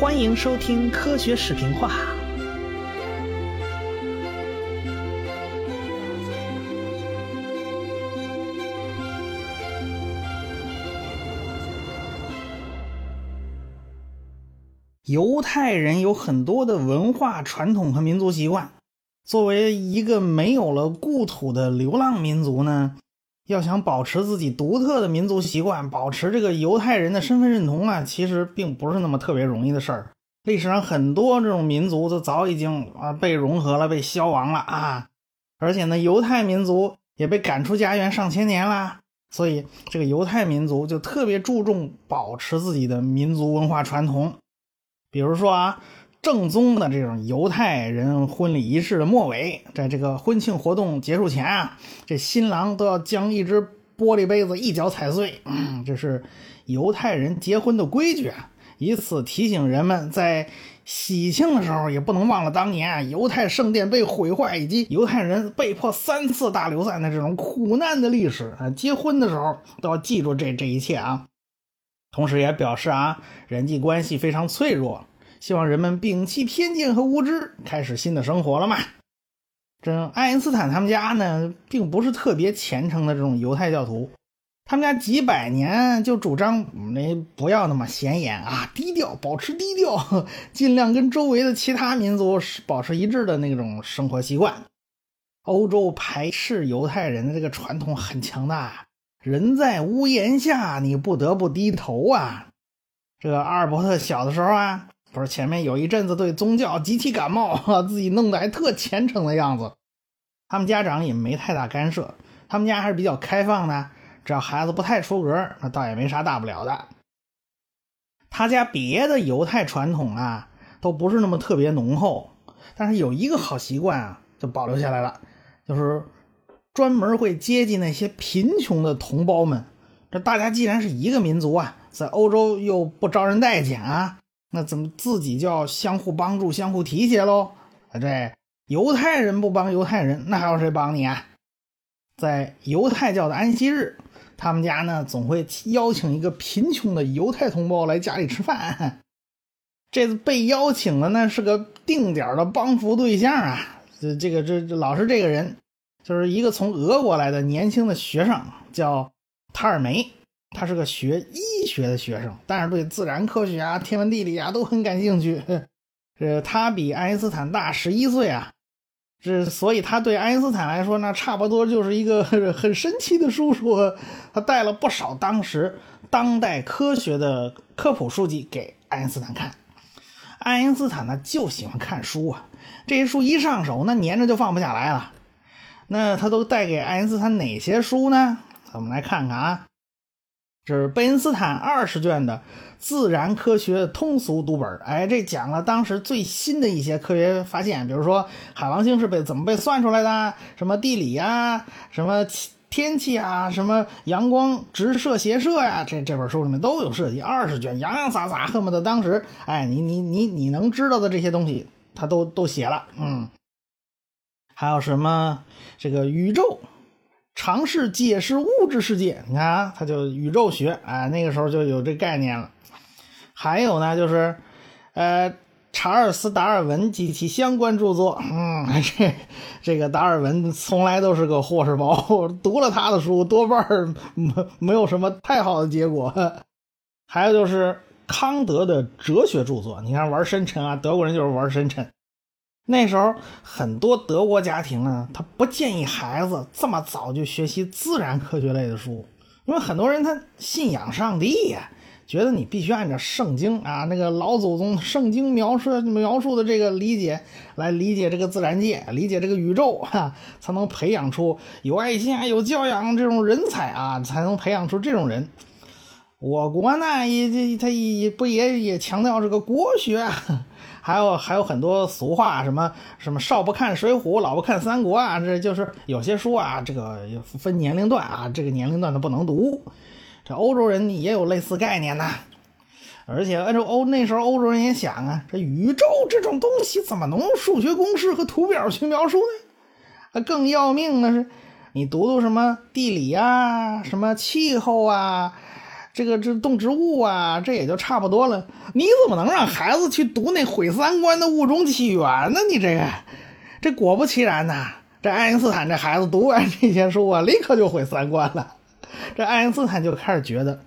欢迎收听科学视频化。犹太人有很多的文化传统和民族习惯。作为一个没有了故土的流浪民族呢，要想保持自己独特的民族习惯，保持这个犹太人的身份认同啊，其实并不是那么特别容易的事儿。历史上很多这种民族都早已经啊被融合了，被消亡了啊，而且呢，犹太民族也被赶出家园上千年了，所以这个犹太民族就特别注重保持自己的民族文化传统。比如说啊。正宗的这种犹太人婚礼仪式的末尾，在这个婚庆活动结束前啊，这新郎都要将一只玻璃杯子一脚踩碎，嗯，这是犹太人结婚的规矩啊，以此提醒人们在喜庆的时候也不能忘了当年犹太圣殿被毁坏以及犹太人被迫三次大流散的这种苦难的历史啊。结婚的时候都要记住这这一切啊，同时也表示啊，人际关系非常脆弱。希望人们摒弃偏见和无知，开始新的生活了嘛？这爱因斯坦他们家呢，并不是特别虔诚的这种犹太教徒，他们家几百年就主张那不要那么显眼啊，低调，保持低调，尽量跟周围的其他民族保持一致的那种生活习惯。欧洲排斥犹太人的这个传统很强大，人在屋檐下，你不得不低头啊。这个阿尔伯特小的时候啊。不是前面有一阵子对宗教极其感冒，自己弄得还特虔诚的样子。他们家长也没太大干涉，他们家还是比较开放的，只要孩子不太出格，那倒也没啥大不了的。他家别的犹太传统啊，都不是那么特别浓厚，但是有一个好习惯啊，就保留下来了，就是专门会接济那些贫穷的同胞们。这大家既然是一个民族啊，在欧洲又不招人待见啊。那怎么自己就要相互帮助、相互提携喽？啊，这犹太人不帮犹太人，那还有谁帮你啊？在犹太教的安息日，他们家呢总会邀请一个贫穷的犹太同胞来家里吃饭。这次被邀请的呢是个定点的帮扶对象啊，这这个这这老是这个人，就是一个从俄国来的年轻的学生，叫塔尔梅。他是个学医学的学生，但是对自然科学啊、天文地理啊都很感兴趣。这他比爱因斯坦大十一岁啊，这所以他对爱因斯坦来说呢，差不多就是一个 很神奇的叔叔。他带了不少当时当代科学的科普书籍给爱因斯坦看。爱因斯坦呢就喜欢看书啊，这些书一上手，那粘着就放不下来了。那他都带给爱因斯坦哪些书呢？咱们来看看啊。是贝恩斯坦二十卷的自然科学通俗读本哎，这讲了当时最新的一些科学发现，比如说海王星是被怎么被算出来的，什么地理呀，什么天气啊，什么阳光直射斜射呀，这这本书里面都有涉及。二十卷洋洋洒洒，恨不得当时哎，你你你你能知道的这些东西，他都都写了。嗯，还有什么这个宇宙？尝试解释物质世界，你看啊，他就宇宙学啊，那个时候就有这概念了。还有呢，就是，呃，查尔斯·达尔文及其相关著作，嗯，这这个达尔文从来都是个祸事包，读了他的书多半没没有什么太好的结果。还有就是康德的哲学著作，你看玩深沉啊，德国人就是玩深沉。那时候很多德国家庭啊，他不建议孩子这么早就学习自然科学类的书，因为很多人他信仰上帝呀，觉得你必须按照圣经啊那个老祖宗圣经描述描述的这个理解来理解这个自然界，理解这个宇宙哈，才能培养出有爱心啊、有教养这种人才啊，才能培养出这种人。我国呢也这他也不也也强调这个国学。还有还有很多俗话，什么什么少不看水浒，老不看三国啊，这就是有些书啊，这个分年龄段啊，这个年龄段的不能读。这欧洲人也有类似概念呐，而且按照欧那时候欧洲人也想啊，这宇宙这种东西怎么能用数学公式和图表去描述呢？啊更要命的是，你读读什么地理啊，什么气候啊。这个这动植物啊，这也就差不多了。你怎么能让孩子去读那毁三观的《物种起源》呢？你这个，这果不其然呐，这爱因斯坦这孩子读完这些书啊，立刻就毁三观了。这爱因斯坦就开始觉得，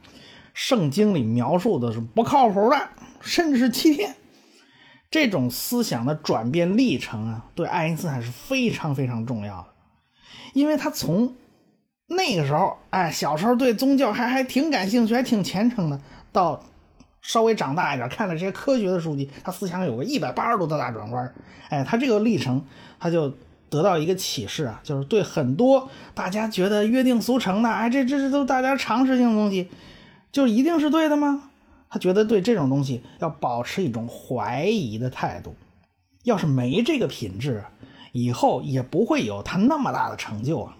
圣经里描述的是不靠谱的，甚至是欺骗。这种思想的转变历程啊，对爱因斯坦是非常非常重要的，因为他从那个时候，哎，小时候对宗教还还挺感兴趣，还挺虔诚的，到稍微长大一点，看了这些科学的书籍，他思想有个一百八十度的大转弯。哎，他这个历程，他就得到一个启示啊，就是对很多大家觉得约定俗成的，哎，这这这都大家常识性的东西，就一定是对的吗？他觉得对这种东西要保持一种怀疑的态度，要是没这个品质，以后也不会有他那么大的成就啊。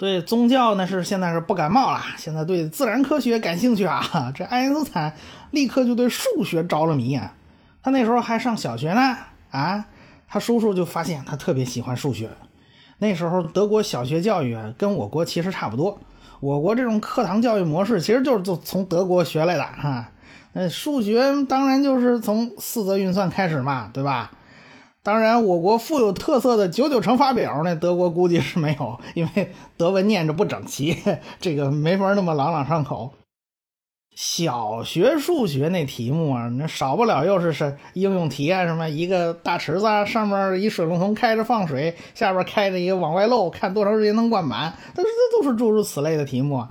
对宗教呢是现在是不感冒了，现在对自然科学感兴趣啊。这爱因斯坦立刻就对数学着了迷啊。他那时候还上小学呢啊，他叔叔就发现他特别喜欢数学。那时候德国小学教育跟我国其实差不多。我国这种课堂教育模式其实就是从从德国学来的哈，那数学当然就是从四则运算开始嘛，对吧？当然，我国富有特色的九九乘法表呢，德国估计是没有，因为德文念着不整齐，这个没法那么朗朗上口。小学数学那题目啊，那少不了又是是应用题啊，什么一个大池子上面一水龙头开着放水，下边开着一个往外漏，看多长时间能灌满。但是这都是诸如此类的题目。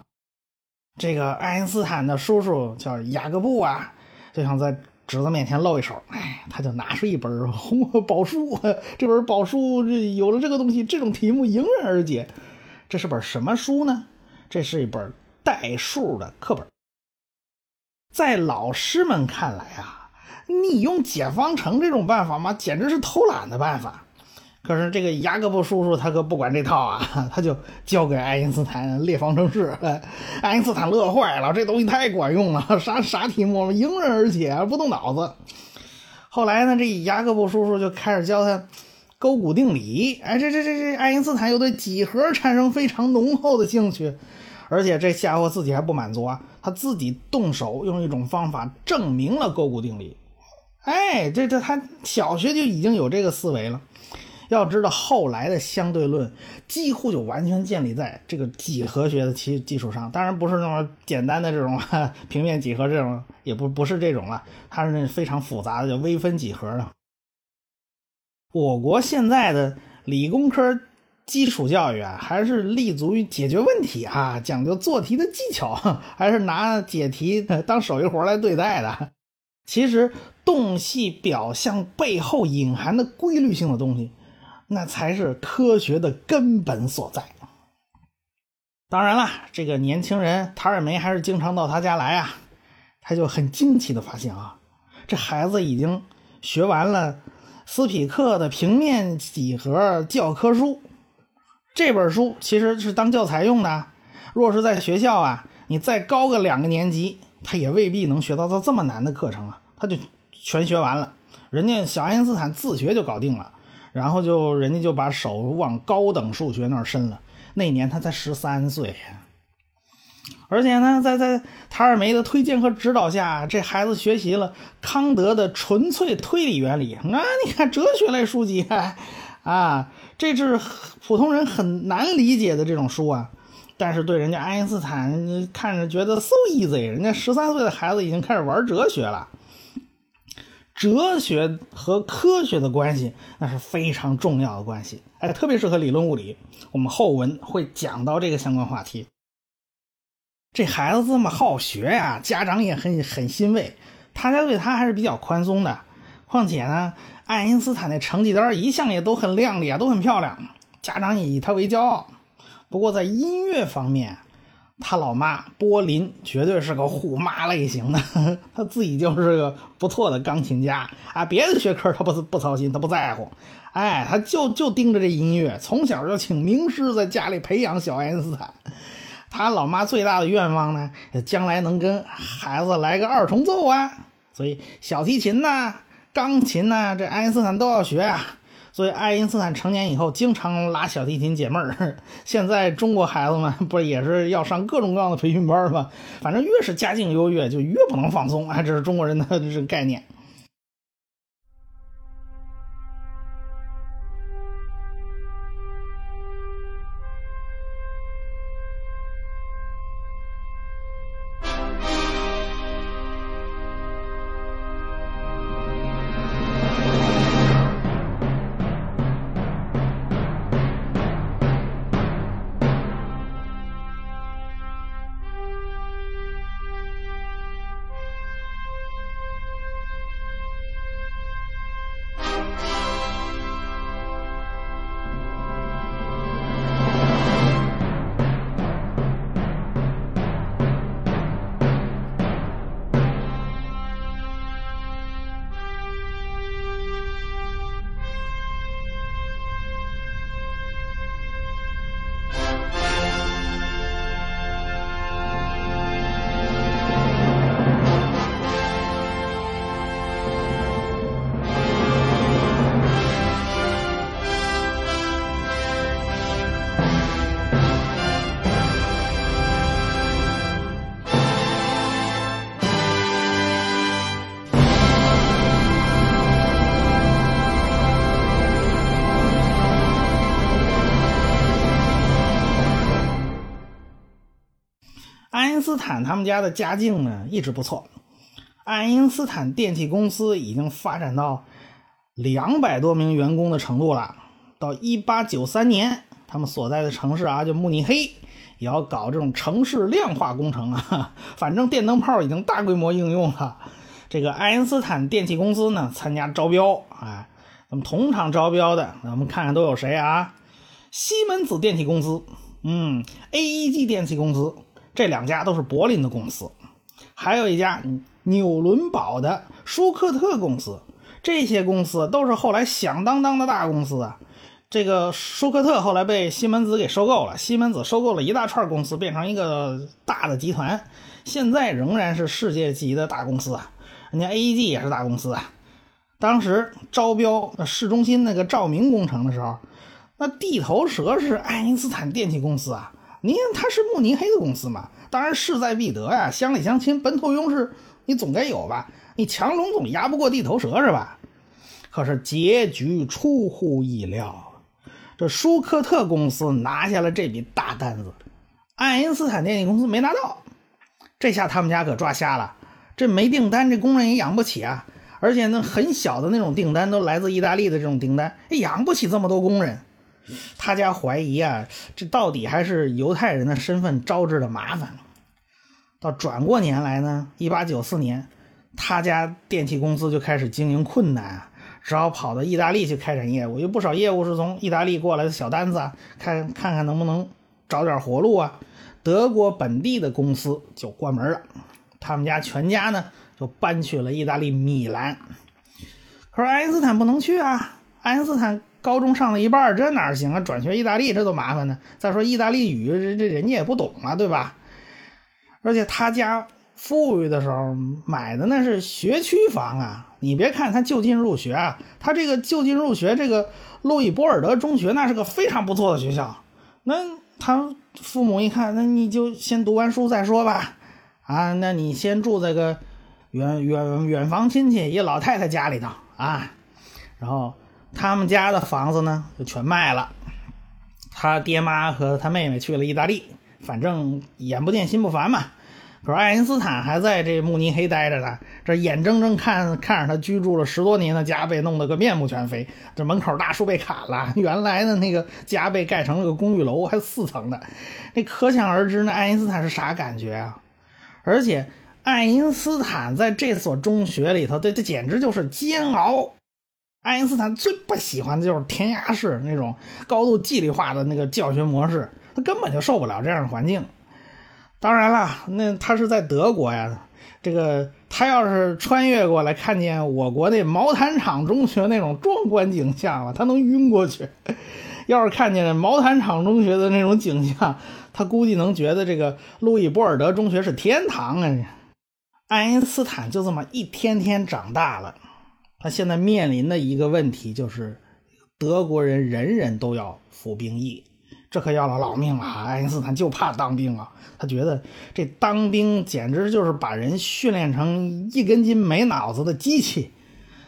这个爱因斯坦的叔叔叫雅各布啊，就想在侄子面前露一手，哎，他就拿出一本红宝书，这本宝书这有了这个东西，这种题目迎刃而解。这是本什么书呢？这是一本代数的课本。在老师们看来啊，你用解方程这种办法嘛，简直是偷懒的办法。可是这个雅各布叔叔他可不管这套啊，他就教给爱因斯坦列方程式。爱因斯坦乐坏了，这东西太管用了，啥啥题目迎刃而解，不动脑子。后来呢，这雅各布叔叔就开始教他勾股定理。哎，这这这这，爱因斯坦又对几何产生非常浓厚的兴趣。而且这家伙自己还不满足啊，他自己动手用一种方法证明了勾股定理。哎，这这他小学就已经有这个思维了。要知道后来的相对论几乎就完全建立在这个几何学的基基础上，当然不是那么简单的这种 平面几何这种，也不不是这种了，它是那非常复杂的叫微分几何的。我国现在的理工科。基础教育啊，还是立足于解决问题啊，讲究做题的技巧，还是拿解题当手艺活来对待的。其实，洞悉表象背后隐含的规律性的东西，那才是科学的根本所在。当然了，这个年轻人塔尔梅还是经常到他家来啊，他就很惊奇的发现啊，这孩子已经学完了斯匹克的平面几何教科书。这本书其实是当教材用的。若是在学校啊，你再高个两个年级，他也未必能学到到这么难的课程啊。他就全学完了，人家小爱因斯坦自学就搞定了，然后就人家就把手往高等数学那儿伸了。那年他才十三岁，而且呢，在在塔尔梅的推荐和指导下，这孩子学习了康德的纯粹推理原理。啊，你看哲学类书籍啊。这是普通人很难理解的这种书啊，但是对人家爱因斯坦看着觉得 so easy，人家十三岁的孩子已经开始玩哲学了。哲学和科学的关系那是非常重要的关系，哎，特别是和理论物理。我们后文会讲到这个相关话题。这孩子这么好学呀，家长也很很欣慰，他家对他还是比较宽松的。况且呢。爱因斯坦的成绩单一向也都很亮丽啊，都很漂亮，家长也以他为骄傲。不过在音乐方面，他老妈波林绝对是个虎妈类型的，他自己就是个不错的钢琴家啊，别的学科他不不操心，他不在乎，哎，他就就盯着这音乐，从小就请名师在家里培养小爱因斯坦。他老妈最大的愿望呢，将来能跟孩子来个二重奏啊，所以小提琴呢。钢琴呢，这爱因斯坦都要学啊。所以爱因斯坦成年以后经常拉小提琴解闷儿。现在中国孩子们不也是要上各种各样的培训班吗？反正越是家境优越，就越不能放松。哎，这是中国人的这个概念。斯坦他们家的家境呢一直不错，爱因斯坦电器公司已经发展到两百多名员工的程度了。到一八九三年，他们所在的城市啊，就慕尼黑，也要搞这种城市量化工程啊。反正电灯泡已经大规模应用了。这个爱因斯坦电器公司呢，参加招标啊，那么同场招标的，咱们看看都有谁啊？西门子电器公司，嗯，AEG 电器公司。这两家都是柏林的公司，还有一家纽伦堡的舒克特公司。这些公司都是后来响当当的大公司啊。这个舒克特后来被西门子给收购了，西门子收购了一大串公司，变成一个大的集团，现在仍然是世界级的大公司啊。人家 AEG 也是大公司啊。当时招标市中心那个照明工程的时候，那地头蛇是爱因斯坦电气公司啊。你看他是慕尼黑的公司嘛？当然势在必得呀，乡里乡亲，本土优势你总该有吧？你强龙总压不过地头蛇是吧？可是结局出乎意料，这舒克特公司拿下了这笔大单子，爱因斯坦电力公司没拿到，这下他们家可抓瞎了。这没订单，这工人也养不起啊！而且那很小的那种订单都来自意大利的这种订单，养不起这么多工人。他家怀疑啊，这到底还是犹太人的身份招致的麻烦。到转过年来呢，一八九四年，他家电器公司就开始经营困难啊，只好跑到意大利去开展业务。有不少业务是从意大利过来的小单子，看看看能不能找点活路啊。德国本地的公司就关门了，他们家全家呢就搬去了意大利米兰。可是爱因斯坦不能去啊，爱因斯坦。高中上了一半，这哪行啊？转学意大利这都麻烦呢。再说意大利语，这这人家也不懂啊，对吧？而且他家富裕的时候买的那是学区房啊。你别看他就近入学啊，他这个就近入学，这个路易波尔德中学那是个非常不错的学校。那他父母一看，那你就先读完书再说吧。啊，那你先住在个远远远房亲戚一老太太家里头啊，然后。他们家的房子呢，就全卖了。他爹妈和他妹妹去了意大利，反正眼不见心不烦嘛。可是爱因斯坦还在这慕尼黑待着呢，这眼睁睁看看着他居住了十多年的家被弄得个面目全非。这门口大树被砍了，原来的那个家被盖成了个公寓楼，还四层的。那可想而知，那爱因斯坦是啥感觉啊？而且爱因斯坦在这所中学里头，这这简直就是煎熬。爱因斯坦最不喜欢的就是填鸭式那种高度纪律化的那个教学模式，他根本就受不了这样的环境。当然了，那他是在德国呀，这个他要是穿越过来看见我国那毛坦厂中学那种壮观景象了，他能晕过去；要是看见毛坦厂中学的那种景象，他估计能觉得这个路易波尔德中学是天堂啊！爱因斯坦就这么一天天长大了。他现在面临的一个问题就是德国人人人都要服兵役，这可要了老命了。爱因斯坦就怕当兵啊，他觉得这当兵简直就是把人训练成一根筋没脑子的机器，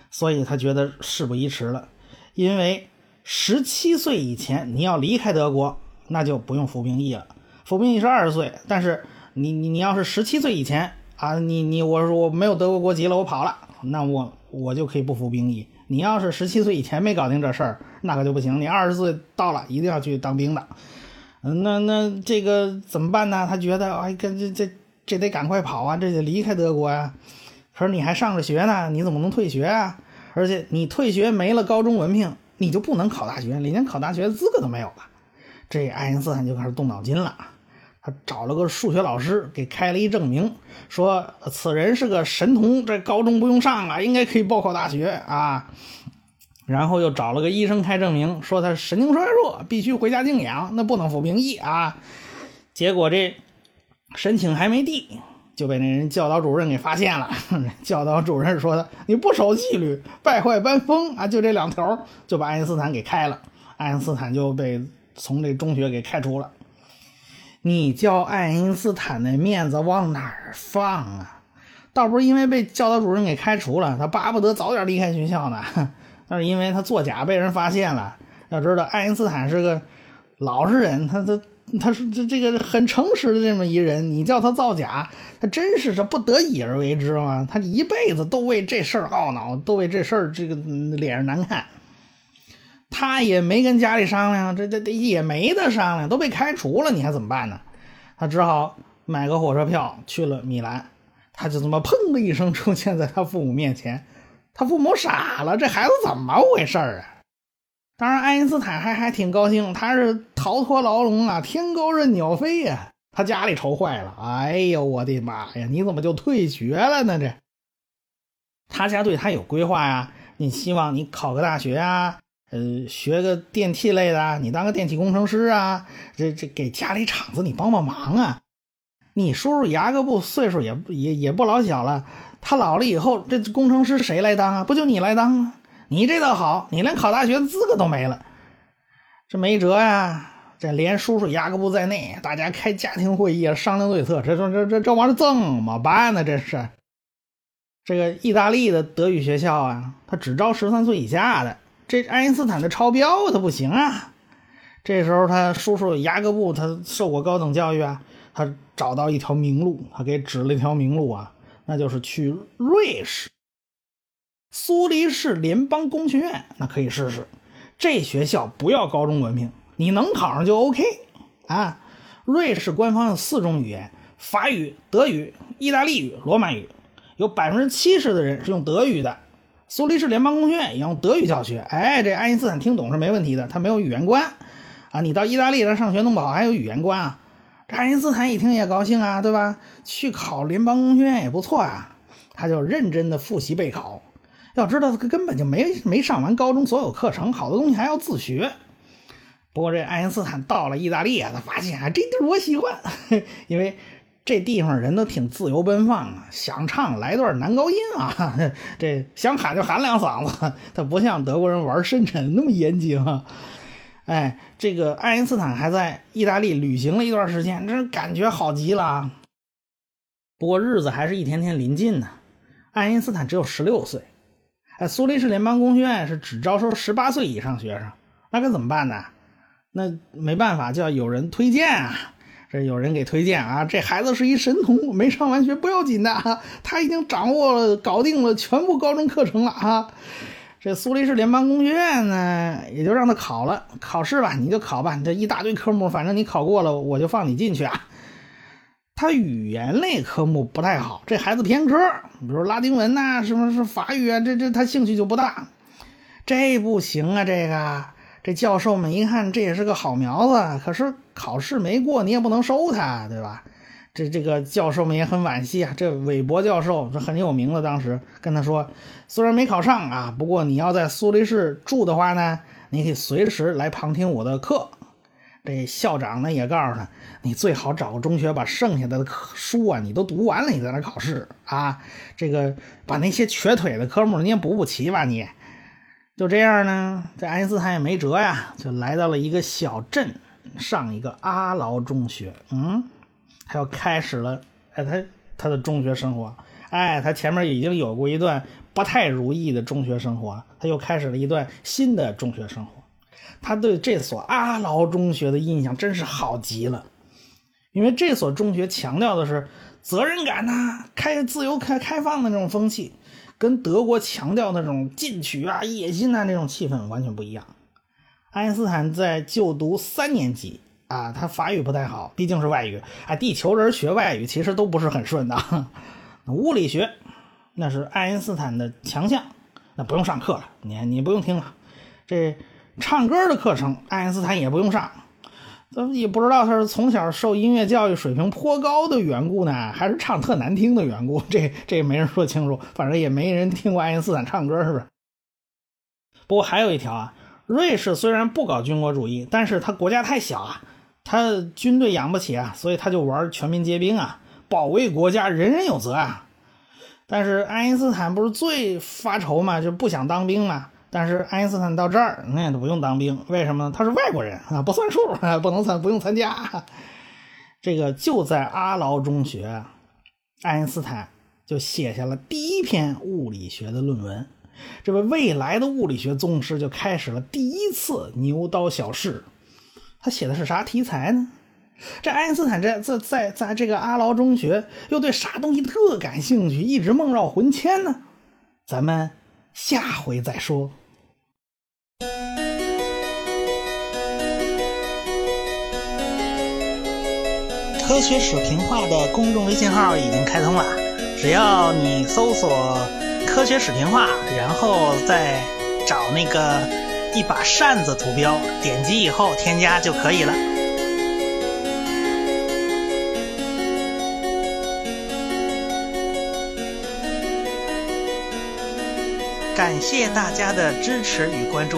所以他觉得事不宜迟了。因为十七岁以前你要离开德国，那就不用服兵役了。服兵役是二十岁，但是你你你要是十七岁以前啊，你你我我没有德国国籍了，我跑了，那我我就可以不服兵役。你要是十七岁以前没搞定这事儿，那可就不行。你二十岁到了，一定要去当兵的。嗯，那那这个怎么办呢？他觉得哎，这这这这得赶快跑啊，这得离开德国呀。可是你还上着学呢，你怎么能退学啊？而且你退学没了高中文凭，你就不能考大学，你连考大学的资格都没有了。这爱因斯坦就开始动脑筋了。他找了个数学老师给开了一证明，说此人是个神童，这高中不用上了，应该可以报考大学啊。然后又找了个医生开证明，说他神经衰弱，必须回家静养，那不能服兵役啊。结果这申请还没递，就被那人教导主任给发现了。教导主任说他你不守纪律，败坏班风啊，就这两条就把爱因斯坦给开了。爱因斯坦就被从这中学给开除了。你叫爱因斯坦的面子往哪儿放啊？倒不是因为被教导主任给开除了，他巴不得早点离开学校呢。那是因为他作假被人发现了。要知道，爱因斯坦是个老实人，他他他是这这个很诚实的这么一人。你叫他造假，他真是这不得已而为之吗？他一辈子都为这事儿懊恼，都为这事儿这个脸上难看。他也没跟家里商量，这这这也没得商量，都被开除了，你还怎么办呢？他只好买个火车票去了米兰。他就这么砰的一声出现在他父母面前，他父母傻了，这孩子怎么回事啊？当然，爱因斯坦还还挺高兴，他是逃脱牢笼啊，天高任鸟飞呀。他家里愁坏了，哎呦我的妈呀，你怎么就退学了呢？这他家对他有规划呀，你希望你考个大学啊。呃，学个电器类的，你当个电气工程师啊，这这给家里厂子你帮帮忙啊。你叔叔牙各布岁数也也也不老小了，他老了以后，这工程师谁来当啊？不就你来当吗？你这倒好，你连考大学的资格都没了，这没辙呀。这连叔叔牙各布在内，大家开家庭会议商量对策，这这这这这玩意儿怎么办呢？这是这个意大利的德语学校啊，他只招十三岁以下的。这爱因斯坦的超标他不行啊！这时候他叔叔雅各布他受过高等教育啊，他找到一条明路，他给指了一条明路啊，那就是去瑞士苏黎世联邦工学院，那可以试试。这学校不要高中文凭，你能考上就 OK 啊。瑞士官方有四种语言：法语、德语、意大利语、罗马语，有百分之七十的人是用德语的。苏黎世联邦工学院也用德语教学，哎，这爱因斯坦听懂是没问题的，他没有语言关啊。你到意大利来上学弄不好还有语言关啊。这爱因斯坦一听也高兴啊，对吧？去考联邦工学院也不错啊。他就认真的复习备考。要知道他根本就没没上完高中所有课程，好多东西还要自学。不过这爱因斯坦到了意大利啊，他发现啊，这地儿我喜欢，因为。这地方人都挺自由奔放啊，想唱来段男高音啊，这想喊就喊两嗓子，他不像德国人玩深沉那么严谨啊。哎，这个爱因斯坦还在意大利旅行了一段时间，这感觉好极了。不过日子还是一天天临近呢。爱因斯坦只有十六岁，哎，苏黎世联邦工学院是只招收十八岁以上学生，那该怎么办呢？那没办法，就要有人推荐啊。这有人给推荐啊，这孩子是一神童，没上完学不要紧的啊，他已经掌握了、搞定了全部高中课程了啊。这苏黎世联邦工学院呢，也就让他考了，考试吧，你就考吧，这一大堆科目，反正你考过了，我就放你进去啊。他语言类科目不太好，这孩子偏科，比如拉丁文呐，什么是法语啊，这这他兴趣就不大，这不行啊，这个。这教授们一看，这也是个好苗子，可是考试没过，你也不能收他，对吧？这这个教授们也很惋惜啊。这韦伯教授这很有名的，当时跟他说，虽然没考上啊，不过你要在苏黎世住的话呢，你可以随时来旁听我的课。这校长呢也告诉他，你最好找个中学，把剩下的课书啊你都读完了，你在那考试啊。这个把那些瘸腿的科目你也补补齐吧，你。就这样呢，这爱因斯坦也没辙呀，就来到了一个小镇上一个阿劳中学。嗯，他又开始了，哎，他他的中学生活。哎，他前面已经有过一段不太如意的中学生活，他又开始了一段新的中学生活。他对这所阿劳中学的印象真是好极了，因为这所中学强调的是责任感呐，开自由开开放的那种风气。跟德国强调那种进取啊、野心啊那种气氛完全不一样。爱因斯坦在就读三年级啊，他法语不太好，毕竟是外语啊。地球人学外语其实都不是很顺的。物理学那是爱因斯坦的强项，那不用上课了，你你不用听了。这唱歌的课程，爱因斯坦也不用上。咱也不知道他是从小受音乐教育水平颇高的缘故呢，还是唱特难听的缘故？这这也没人说清楚，反正也没人听过爱因斯坦唱歌，是不是？不过还有一条啊，瑞士虽然不搞军国主义，但是他国家太小啊，他军队养不起啊，所以他就玩全民皆兵啊，保卫国家人人有责啊。但是爱因斯坦不是最发愁嘛，就不想当兵嘛。但是爱因斯坦到这儿，那也不用当兵，为什么呢？他是外国人啊，不算数，不能参，不用参加。这个就在阿劳中学，爱因斯坦就写下了第一篇物理学的论文，这位未来的物理学宗师就开始了第一次牛刀小试。他写的是啥题材呢？这爱因斯坦这在在在这个阿劳中学又对啥东西特感兴趣，一直梦绕魂牵呢？咱们下回再说。科学史评话的公众微信号已经开通了，只要你搜索“科学史评话”，然后再找那个一把扇子图标，点击以后添加就可以了。感谢大家的支持与关注。